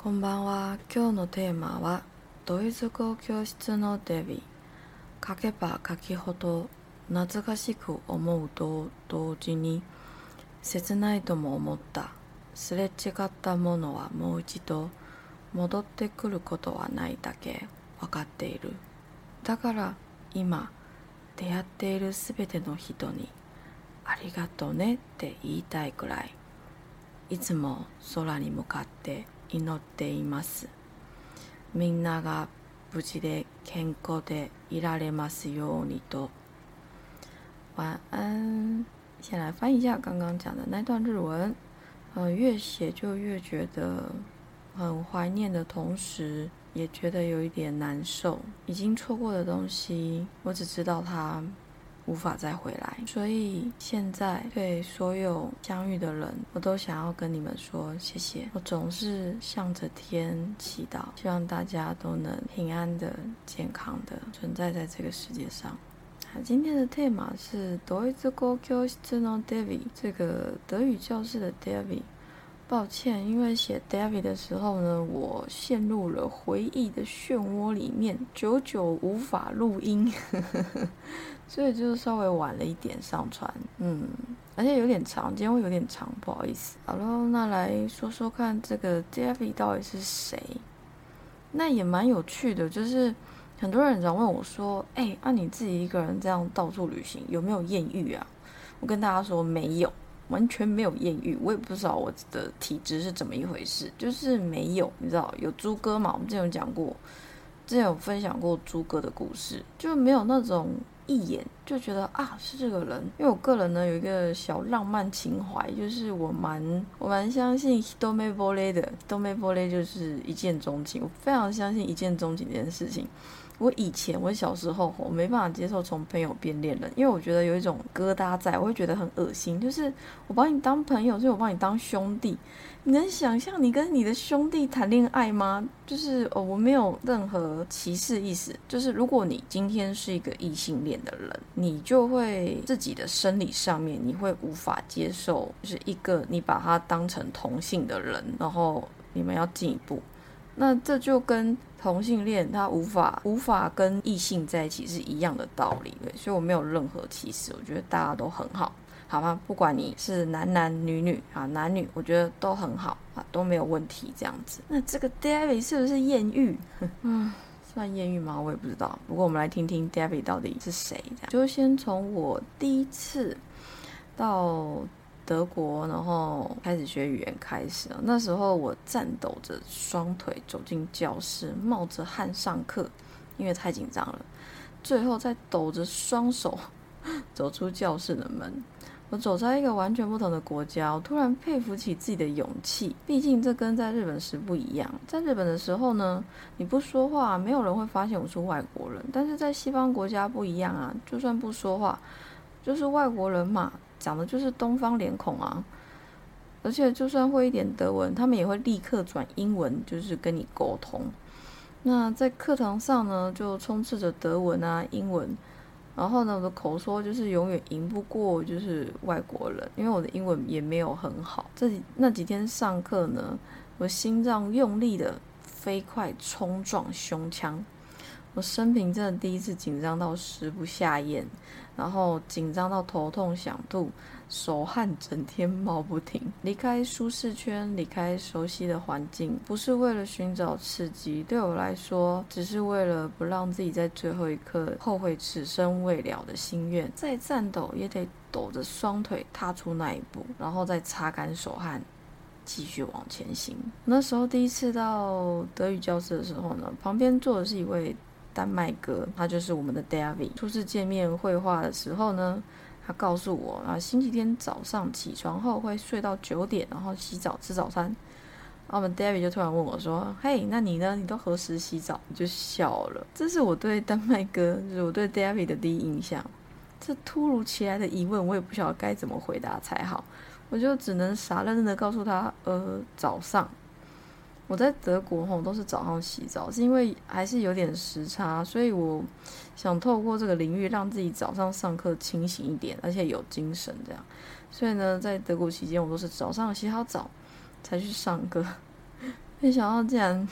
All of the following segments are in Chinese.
こんばんは。今日のテーマはドイツ語教室のデビ。書けば書きほど懐かしく思うと同時に切ないとも思った。すれ違ったものはもう一度戻ってくることはないだけ分かっている。だから今出会っているすべての人にありがとうねって言いたいくらい。いつも空に向かって祈っています。みんなが無事で健康でいられますようにと。晚安。先来翻译一下刚刚讲的那段日文。呃，越写就越觉得很怀念的同时，也觉得有一点难受。已经错过的东西，我只知道它 无法再回来。所以现在对所有相遇的人，我都想要跟你们说谢谢。我总是向着天祈祷，希望大家都能平安的、健康的存在在这个世界上。好，今天的 tema 是 Deutsch 教室の David，这个德语教室的 David。抱歉，因为写 David 的时候呢，我陷入了回忆的漩涡里面，久久无法录音，所以就稍微晚了一点上传。嗯，而且有点长，今天会有点长，不好意思。好喽，那来说说看，这个 David 到底是谁？那也蛮有趣的，就是很多人常问我说：“哎，那、啊、你自己一个人这样到处旅行，有没有艳遇啊？”我跟大家说没有。完全没有艳遇，我也不知道我的体质是怎么一回事，就是没有，你知道有猪哥嘛？我们之前有讲过，之前有分享过猪哥的故事，就没有那种一眼就觉得啊是这个人。因为我个人呢有一个小浪漫情怀，就是我蛮我蛮相信 “hitome bole” 的，“hitome bole” 就是一见钟情，我非常相信一见钟情这件事情。我以前我小时候我没办法接受从朋友变恋人，因为我觉得有一种疙瘩在，我会觉得很恶心。就是我把你当朋友，所以我把你当兄弟。你能想象你跟你的兄弟谈恋爱吗？就是哦，我没有任何歧视意思。就是如果你今天是一个异性恋的人，你就会自己的生理上面你会无法接受，就是一个你把他当成同性的人，然后你们要进一步。那这就跟同性恋他无法无法跟异性在一起是一样的道理，对，所以我没有任何歧视，我觉得大家都很好，好吗？不管你是男男女女啊，男女我觉得都很好啊，都没有问题这样子。那这个 David 是不是艳遇？嗯，算艳遇吗？我也不知道。不过我们来听听 David 到底是谁，就先从我第一次到。德国，然后开始学语言开始。那时候我颤抖着双腿走进教室，冒着汗上课，因为太紧张了。最后再抖着双手 走出教室的门。我走在一个完全不同的国家，我突然佩服起自己的勇气。毕竟这跟在日本时不一样。在日本的时候呢，你不说话，没有人会发现我是外国人。但是在西方国家不一样啊，就算不说话，就是外国人嘛。长的就是东方脸孔啊，而且就算会一点德文，他们也会立刻转英文，就是跟你沟通。那在课堂上呢，就充斥着德文啊、英文，然后呢，我的口说就是永远赢不过就是外国人，因为我的英文也没有很好。这几那几天上课呢，我心脏用力的飞快冲撞胸腔。我生平真的第一次紧张到食不下咽，然后紧张到头痛想吐，手汗整天冒不停。离开舒适圈，离开熟悉的环境，不是为了寻找刺激，对我来说，只是为了不让自己在最后一刻后悔此生未了的心愿。再颤抖也得抖着双腿踏出那一步，然后再擦干手汗，继续往前行。那时候第一次到德语教室的时候呢，旁边坐的是一位。丹麦哥，他就是我们的 David。初次见面绘画的时候呢，他告诉我啊，星期天早上起床后会睡到九点，然后洗澡吃早餐。然后我们 David 就突然问我说：“嘿，那你呢？你都何时洗澡？”我就笑了。这是我对丹麦哥，就是我对 David 的第一印象。这突如其来的疑问，我也不晓得该怎么回答才好，我就只能傻愣愣的告诉他：“呃，早上。”我在德国吼都是早上洗澡，是因为还是有点时差，所以我想透过这个领域让自己早上上课清醒一点，而且有精神这样。所以呢，在德国期间，我都是早上洗好澡才去上课。没想到竟然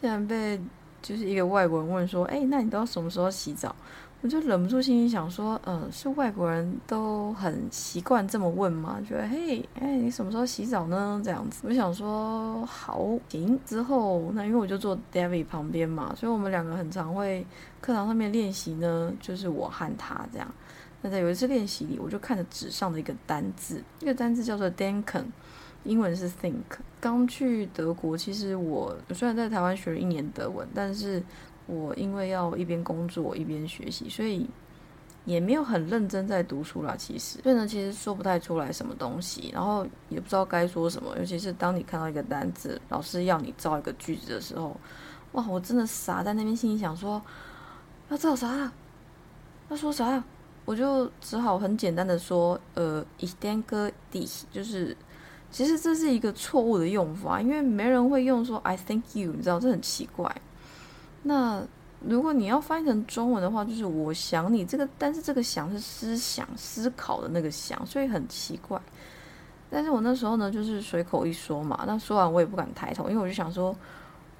竟然被就是一个外国人问说：“哎，那你都要什么时候洗澡？”我就忍不住心里想说：“嗯，是外国人都很习惯这么问吗？觉得嘿，哎，你什么时候洗澡呢？这样子。”我想说好行。之后那因为我就坐 David 旁边嘛，所以我们两个很常会课堂上面练习呢，就是我和他这样。那在有一次练习里，我就看着纸上的一个单字，那个单字叫做 Denken。英文是 think。刚去德国，其实我虽然在台湾学了一年德文，但是我因为要一边工作一边学习，所以也没有很认真在读书啦。其实，所以呢，其实说不太出来什么东西，然后也不知道该说什么。尤其是当你看到一个单字，老师要你造一个句子的时候，哇，我真的傻在那边，心里想说要造啥？要说啥？我就只好很简单的说，呃，ich denke dies，就是。其实这是一个错误的用法，因为没人会用说 "I think you"，你知道这很奇怪。那如果你要翻译成中文的话，就是我想你这个，但是这个想是思想、思考的那个想，所以很奇怪。但是我那时候呢，就是随口一说嘛，那说完我也不敢抬头，因为我就想说，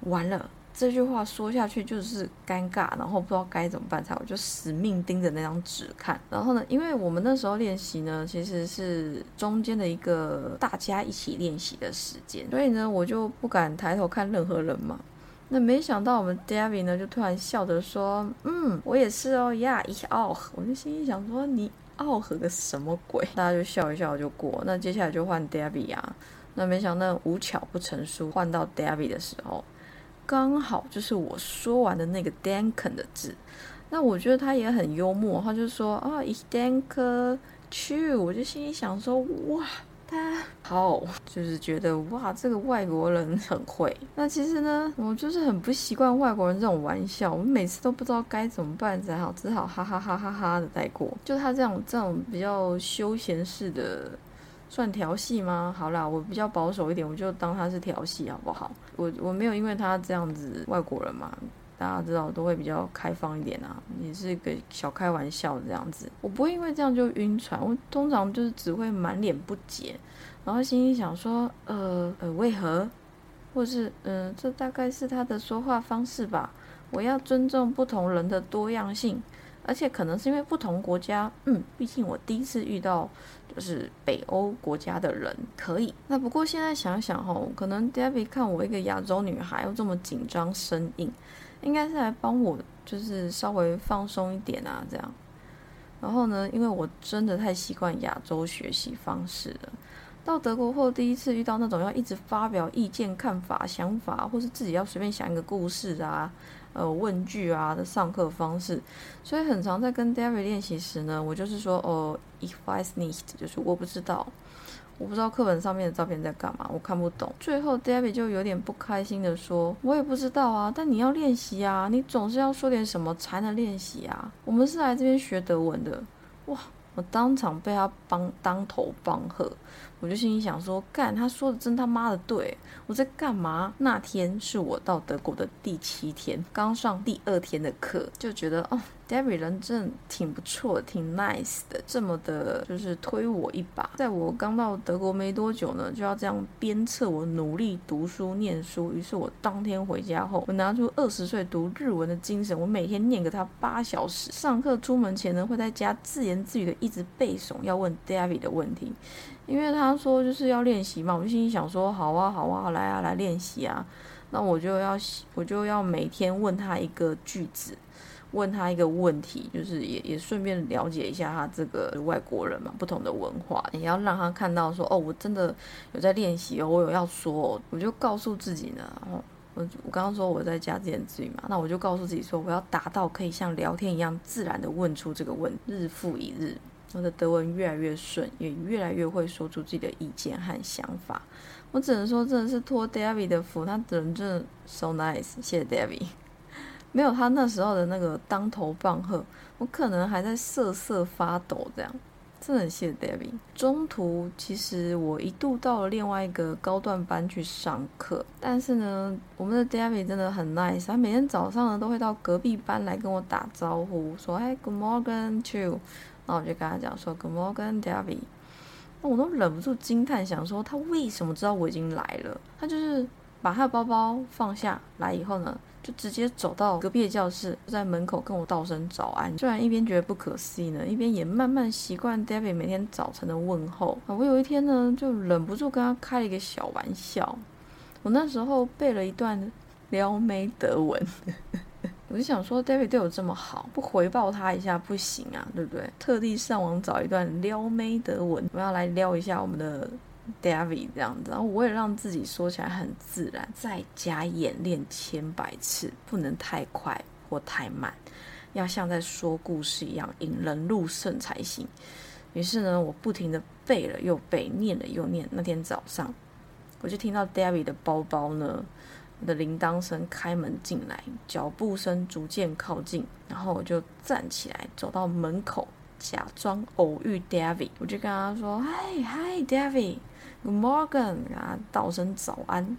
完了。这句话说下去就是尴尬，然后不知道该怎么办才好，就死命盯着那张纸看。然后呢，因为我们那时候练习呢，其实是中间的一个大家一起练习的时间，所以呢，我就不敢抬头看任何人嘛。那没想到我们 David 呢，就突然笑着说：“嗯，我也是哦呀，一傲。”我就心里想说：“你傲和个什么鬼？”大家就笑一笑就过。那接下来就换 David 啊。那没想到无巧不成书，换到 David 的时候。刚好就是我说完的那个 Danken 的字，那我觉得他也很幽默，他就说啊，Ich denke to，我就心里想说，哇，他好，就是觉得哇，这个外国人很会。那其实呢，我就是很不习惯外国人这种玩笑，我每次都不知道该怎么办才好，只好哈哈哈哈哈的带过。就他这种这种比较休闲式的。算调戏吗？好啦，我比较保守一点，我就当他是调戏，好不好？我我没有因为他这样子，外国人嘛，大家知道都会比较开放一点啊，也是个小开玩笑这样子。我不会因为这样就晕船，我通常就是只会满脸不解，然后心里想说，呃呃，为何？或是嗯，这大概是他的说话方式吧。我要尊重不同人的多样性。而且可能是因为不同国家，嗯，毕竟我第一次遇到就是北欧国家的人，可以。那不过现在想想哦，可能 David 看我一个亚洲女孩又这么紧张生硬，应该是来帮我就是稍微放松一点啊，这样。然后呢，因为我真的太习惯亚洲学习方式了，到德国后第一次遇到那种要一直发表意见、看法、想法，或是自己要随便想一个故事啊。呃，问句啊的上课方式，所以很常在跟 David 练习时呢，我就是说，哦，if I s n e e d 就是我不知道，我不知道课本上面的照片在干嘛，我看不懂。最后 David 就有点不开心的说，我也不知道啊，但你要练习啊，你总是要说点什么才能练习啊。我们是来这边学德文的，哇！我当场被他帮当头棒喝，我就心里想说，干，他说的真他妈的对，我在干嘛？那天是我到德国的第七天，刚上第二天的课，就觉得哦。David 人真的挺不错，挺 nice 的，这么的，就是推我一把。在我刚到德国没多久呢，就要这样鞭策我努力读书念书。于是我当天回家后，我拿出二十岁读日文的精神，我每天念给他八小时。上课出门前呢，会在家自言自语的一直背诵要问 David 的问题，因为他说就是要练习嘛。我就心里想说，好啊，好啊，来啊，来练习啊。那我就要我就要每天问他一个句子。问他一个问题，就是也也顺便了解一下他这个外国人嘛，不同的文化，也要让他看到说，哦，我真的有在练习哦，我有要说，我就告诉自己呢，哦，我我刚刚说我在加自言自语嘛，那我就告诉自己说，我要达到可以像聊天一样自然的问出这个问，日复一日，我的德文越来越顺，也越来越会说出自己的意见和想法。我只能说，真的是托 David 的福，他人真的 so nice，谢谢 David。没有他那时候的那个当头棒喝，我可能还在瑟瑟发抖。这样，真的很谢谢 David。中途其实我一度到了另外一个高段班去上课，但是呢，我们的 David 真的很 nice，他每天早上呢都会到隔壁班来跟我打招呼，说哎 Good morning to，那我就跟他讲说 Good morning David，那我都忍不住惊叹，想说他为什么知道我已经来了？他就是。把他的包包放下来以后呢，就直接走到隔壁的教室，在门口跟我道声早安。虽然一边觉得不可思议呢，一边也慢慢习惯 David 每天早晨的问候啊。我有一天呢，就忍不住跟他开了一个小玩笑。我那时候背了一段撩妹德文，我就想说，David 对我这么好，不回报他一下不行啊，对不对？特地上网找一段撩妹德文，我要来撩一下我们的。David 这样子，然后我也让自己说起来很自然，再加演练千百次，不能太快或太慢，要像在说故事一样引人入胜才行。于是呢，我不停的背了又背，念了又念。那天早上，我就听到 David 的包包呢的铃铛声开门进来，脚步声逐渐靠近，然后我就站起来走到门口，假装偶遇 David，我就跟他说：“嗨嗨，David。” Good morning，啊，道声早安。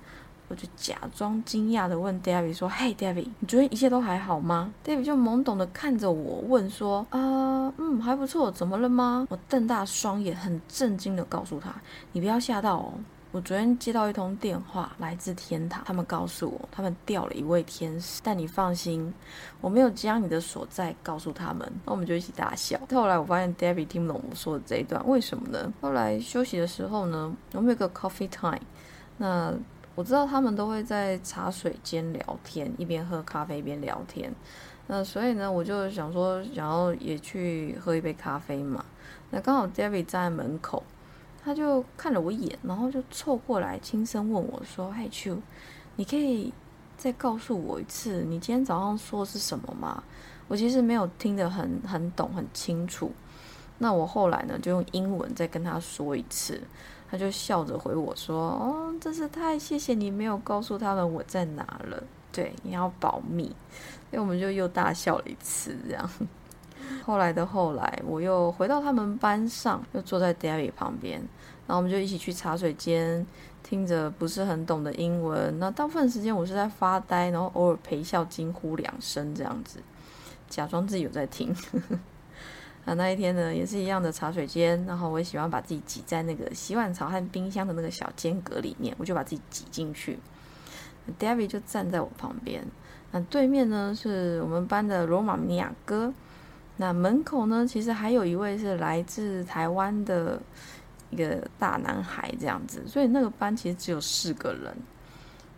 我就假装惊讶的问 David 说：“Hey David，你昨天一切都还好吗？”David 就懵懂的看着我问说：“啊，嗯，还不错，怎么了吗？”我瞪大双眼，很震惊的告诉他：“你不要吓到哦。”我昨天接到一通电话，来自天堂，他们告诉我他们调了一位天使。但你放心，我没有将你的所在告诉他们。那我们就一起大笑。后来我发现 Debbie 听不懂我说的这一段，为什么呢？后来休息的时候呢，我们有个 coffee time。那我知道他们都会在茶水间聊天，一边喝咖啡一边聊天。那所以呢，我就想说，想要也去喝一杯咖啡嘛。那刚好 David 站在门口。他就看了我一眼，然后就凑过来轻声问我说：“嘿，秋，你可以再告诉我一次，你今天早上说的是什么吗？我其实没有听得很很懂很清楚。那我后来呢，就用英文再跟他说一次，他就笑着回我说：哦，真是太谢谢你没有告诉他们我在哪了。对，你要保密。所以我们就又大笑了一次，这样。”后来的后来，我又回到他们班上，又坐在 David 旁边，然后我们就一起去茶水间，听着不是很懂的英文。那大部分时间我是在发呆，然后偶尔陪笑惊呼两声这样子，假装自己有在听。啊，那一天呢也是一样的茶水间，然后我也喜欢把自己挤在那个洗碗槽和冰箱的那个小间隔里面，我就把自己挤进去。David 就站在我旁边，那对面呢是我们班的罗马尼亚哥。那门口呢，其实还有一位是来自台湾的一个大男孩，这样子，所以那个班其实只有四个人，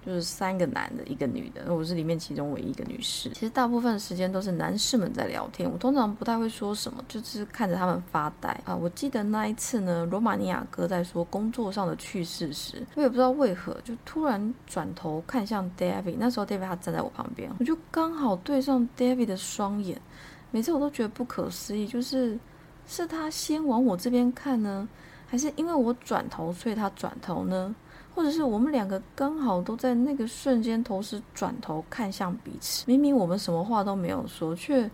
就是三个男的，一个女的，我是里面其中唯一一个女士。其实大部分时间都是男士们在聊天，我通常不太会说什么，就是看着他们发呆啊。我记得那一次呢，罗马尼亚哥在说工作上的趣事时，我也不知道为何就突然转头看向 David，那时候 David 他站在我旁边，我就刚好对上 David 的双眼。每次我都觉得不可思议，就是是他先往我这边看呢，还是因为我转头，所以他转头呢？或者是我们两个刚好都在那个瞬间同时转头看向彼此？明明我们什么话都没有说，却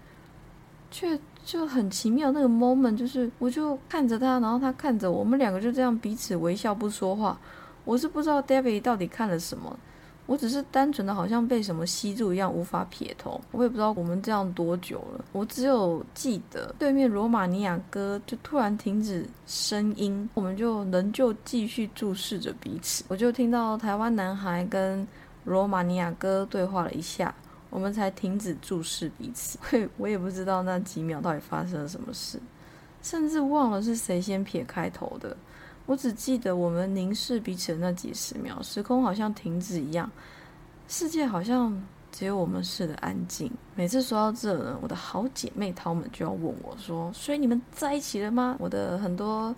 却就很奇妙。那个 moment 就是，我就看着他，然后他看着我们两个就这样彼此微笑不说话。我是不知道 David 到底看了什么。我只是单纯的，好像被什么吸住一样，无法撇头。我也不知道我们这样多久了。我只有记得对面罗马尼亚哥就突然停止声音，我们就仍旧继续注视着彼此。我就听到台湾男孩跟罗马尼亚哥对话了一下，我们才停止注视彼此。我我也不知道那几秒到底发生了什么事，甚至忘了是谁先撇开头的。我只记得我们凝视彼此的那几十秒，时空好像停止一样，世界好像只有我们似的安静。每次说到这呢，我的好姐妹她们就要问我说：“所以你们在一起了吗？”我的很多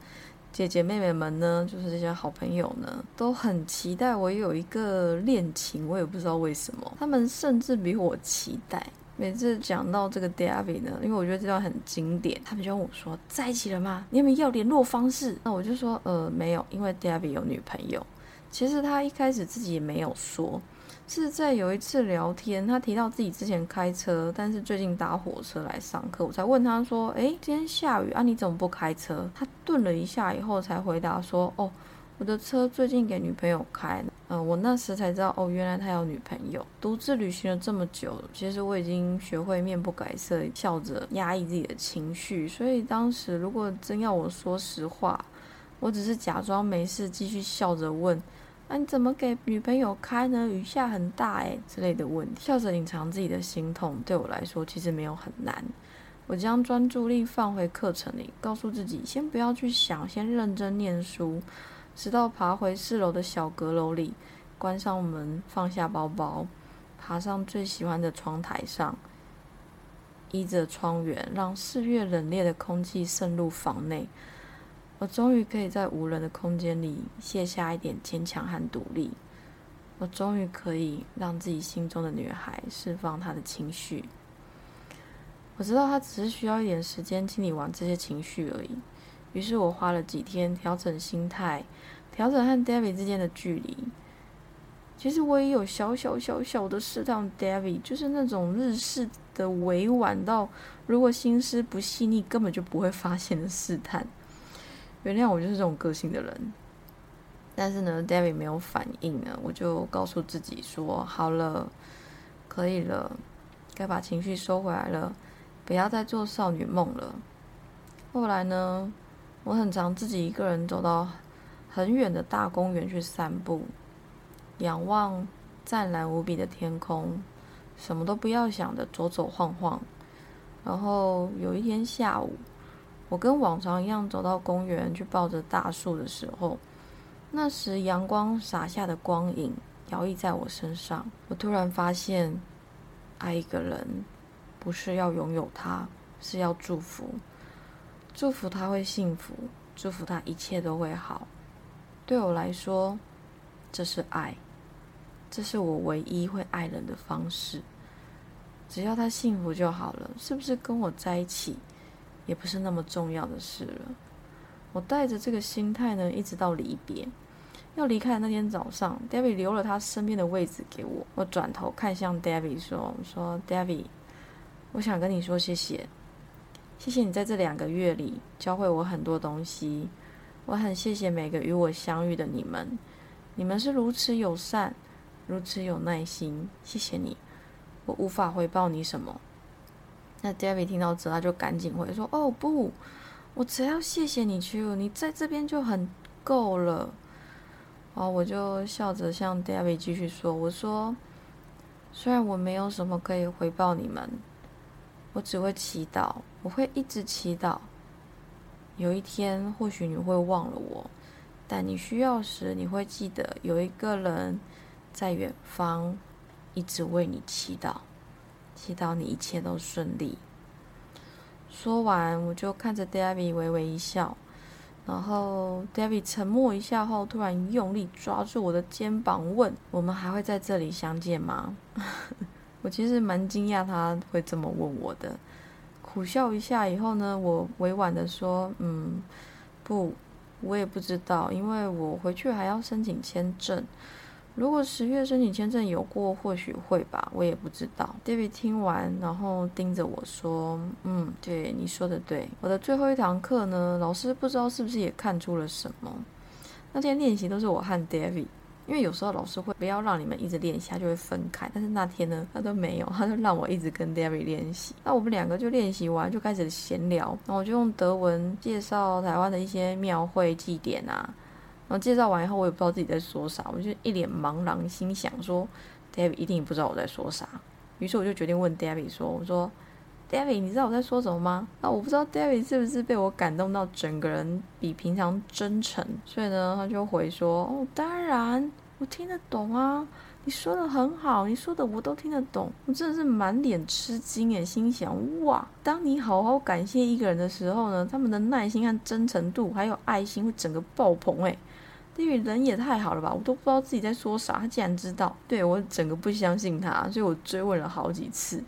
姐姐妹妹们呢，就是这些好朋友呢，都很期待我有一个恋情。我也不知道为什么，他们甚至比我期待。每次讲到这个 David 呢，因为我觉得这段很经典，他们就问我说：“在一起了吗？你有没有要联络方式？”那我就说：“呃，没有，因为 David 有女朋友。”其实他一开始自己也没有说，是在有一次聊天，他提到自己之前开车，但是最近搭火车来上课，我才问他说：“诶，今天下雨啊，你怎么不开车？”他顿了一下以后才回答说：“哦。”我的车最近给女朋友开，嗯，我那时才知道，哦，原来他有女朋友。独自旅行了这么久，其实我已经学会面不改色，笑着压抑自己的情绪。所以当时如果真要我说实话，我只是假装没事，继续笑着问：“啊，你怎么给女朋友开呢？雨下很大诶之类的问题。笑着隐藏自己的心痛，对我来说其实没有很难。我将专注力放回课程里，告诉自己先不要去想，先认真念书，直到爬回四楼的小阁楼里，关上门，放下包包，爬上最喜欢的窗台上，依着窗缘，让四月冷冽的空气渗入房内。我终于可以在无人的空间里卸下一点坚强和独立。我终于可以让自己心中的女孩释放她的情绪。我知道她只是需要一点时间清理完这些情绪而已。于是我花了几天调整心态，调整和 David 之间的距离。其实我也有小小小小的试探 David，就是那种日式的委婉到如果心思不细腻根本就不会发现的试探。原谅我就是这种个性的人，但是呢，David 没有反应呢，我就告诉自己说：“好了，可以了，该把情绪收回来了，不要再做少女梦了。”后来呢，我很常自己一个人走到很远的大公园去散步，仰望湛蓝无比的天空，什么都不要想的走走晃晃。然后有一天下午。我跟往常一样走到公园去抱着大树的时候，那时阳光洒下的光影摇曳在我身上。我突然发现，爱一个人不是要拥有他，是要祝福，祝福他会幸福，祝福他一切都会好。对我来说，这是爱，这是我唯一会爱人的方式。只要他幸福就好了，是不是跟我在一起？也不是那么重要的事了。我带着这个心态呢，一直到离别，要离开的那天早上，David 留了他身边的位置给我。我转头看向 David 说：“说 David，我想跟你说谢谢，谢谢你在这两个月里教会我很多东西。我很谢谢每个与我相遇的你们，你们是如此友善，如此有耐心。谢谢你，我无法回报你什么。”那 David 听到这，他就赶紧回说：“哦不，我只要谢谢你去，你在这边就很够了。”然后我就笑着向 David 继续说：“我说，虽然我没有什么可以回报你们，我只会祈祷，我会一直祈祷。有一天，或许你会忘了我，但你需要时，你会记得有一个人在远方，一直为你祈祷。”祈祷你一切都顺利。说完，我就看着 David 微微一笑，然后 David 沉默一下后，突然用力抓住我的肩膀，问：“我们还会在这里相见吗？” 我其实蛮惊讶他会这么问我的，苦笑一下以后呢，我委婉的说：“嗯，不，我也不知道，因为我回去还要申请签证。”如果十月申请签证有过，或许会吧，我也不知道。David 听完，然后盯着我说：“嗯，对，你说的对。我的最后一堂课呢，老师不知道是不是也看出了什么。那天练习都是我和 David，因为有时候老师会不要让你们一直练习，他就会分开。但是那天呢，他都没有，他就让我一直跟 David 练习。那我们两个就练习完，就开始闲聊。然后我就用德文介绍台湾的一些庙会祭典啊。然后介绍完以后，我也不知道自己在说啥，我就一脸茫然，心想说：“David 一定不知道我在说啥。”于是我就决定问 David 说：“我说，David，你知道我在说什么吗？”那我不知道 David 是不是被我感动到整个人比平常真诚，所以呢，他就回说：“哦，当然，我听得懂啊，你说的很好，你说的我都听得懂。”我真的是满脸吃惊诶，心想：“哇，当你好好感谢一个人的时候呢，他们的耐心和真诚度还有爱心会整个爆棚诶。因为人也太好了吧，我都不知道自己在说啥，他竟然知道。对我整个不相信他，所以我追问了好几次。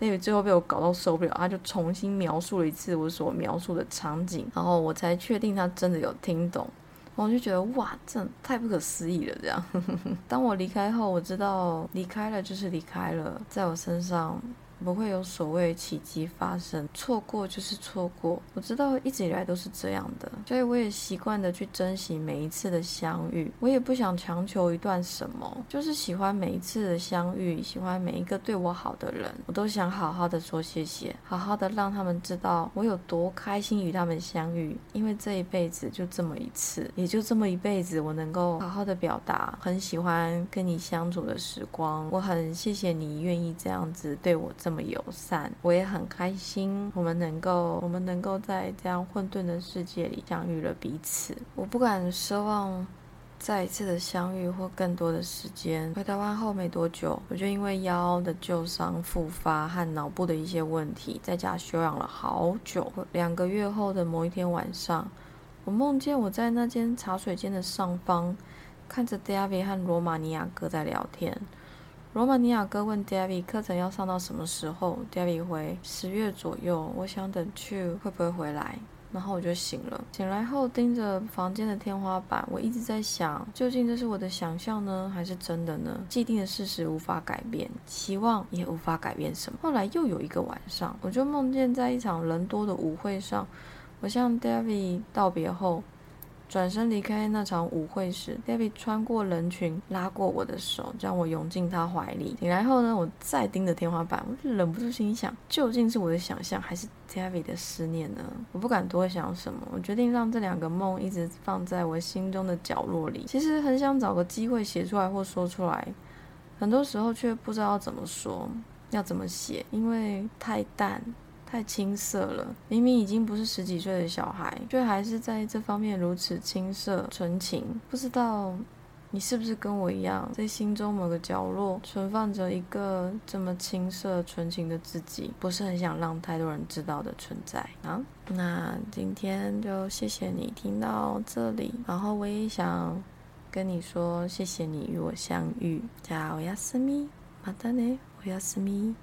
因为最后被我搞到受不了，他就重新描述了一次我所描述的场景，然后我才确定他真的有听懂。我就觉得哇，这太不可思议了。这样，当我离开后，我知道离开了就是离开了，在我身上不会有所谓奇迹发生，错过就是错过。我知道一直以来都是这样的，所以我也习惯的去珍惜每一次的相遇。我也不想强求一段什么，就是喜欢每一次的相遇，喜欢每一个对我好的人，我都想好好的说谢谢，好好的让他们知道我有多开心与他们相遇。因为这一辈子就这么一次，也就这么一辈子，我能够好好的表达，很喜欢跟你相处的时光。我很谢谢你愿意这样子对我这么友善，我也很开心，我们能够，我们能够在这样混沌的世界里相遇了彼此。我不敢奢望再一次的相遇或更多的时间。回台湾后没多久，我就因为腰的旧伤复发和脑部的一些问题，在家休养了好久。两个月后的某一天晚上，我梦见我在那间茶水间的上方，看着 David 和罗马尼亚哥在聊天。罗马尼亚哥问 David 课程要上到什么时候，David 回十月左右。我想等去会不会回来，然后我就醒了。醒来后盯着房间的天花板，我一直在想，究竟这是我的想象呢，还是真的呢？既定的事实无法改变，期望也无法改变什么。后来又有一个晚上，我就梦见在一场人多的舞会上，我向 David 道别后。转身离开那场舞会时，David 穿过人群，拉过我的手，将我拥进他怀里。醒来后呢，我再盯着天花板，我就忍不住心想：究竟是我的想象，还是 David 的思念呢？我不敢多想什么，我决定让这两个梦一直放在我心中的角落里。其实很想找个机会写出来或说出来，很多时候却不知道怎么说，要怎么写，因为太淡。太青涩了，明明已经不是十几岁的小孩，却还是在这方面如此青涩纯情。不知道你是不是跟我一样，在心中某个角落存放着一个这么青涩纯情的自己，不是很想让太多人知道的存在啊？那今天就谢谢你听到这里，然后我也想跟你说，谢谢你与我相遇。加おやすみ，またね，おやすみ。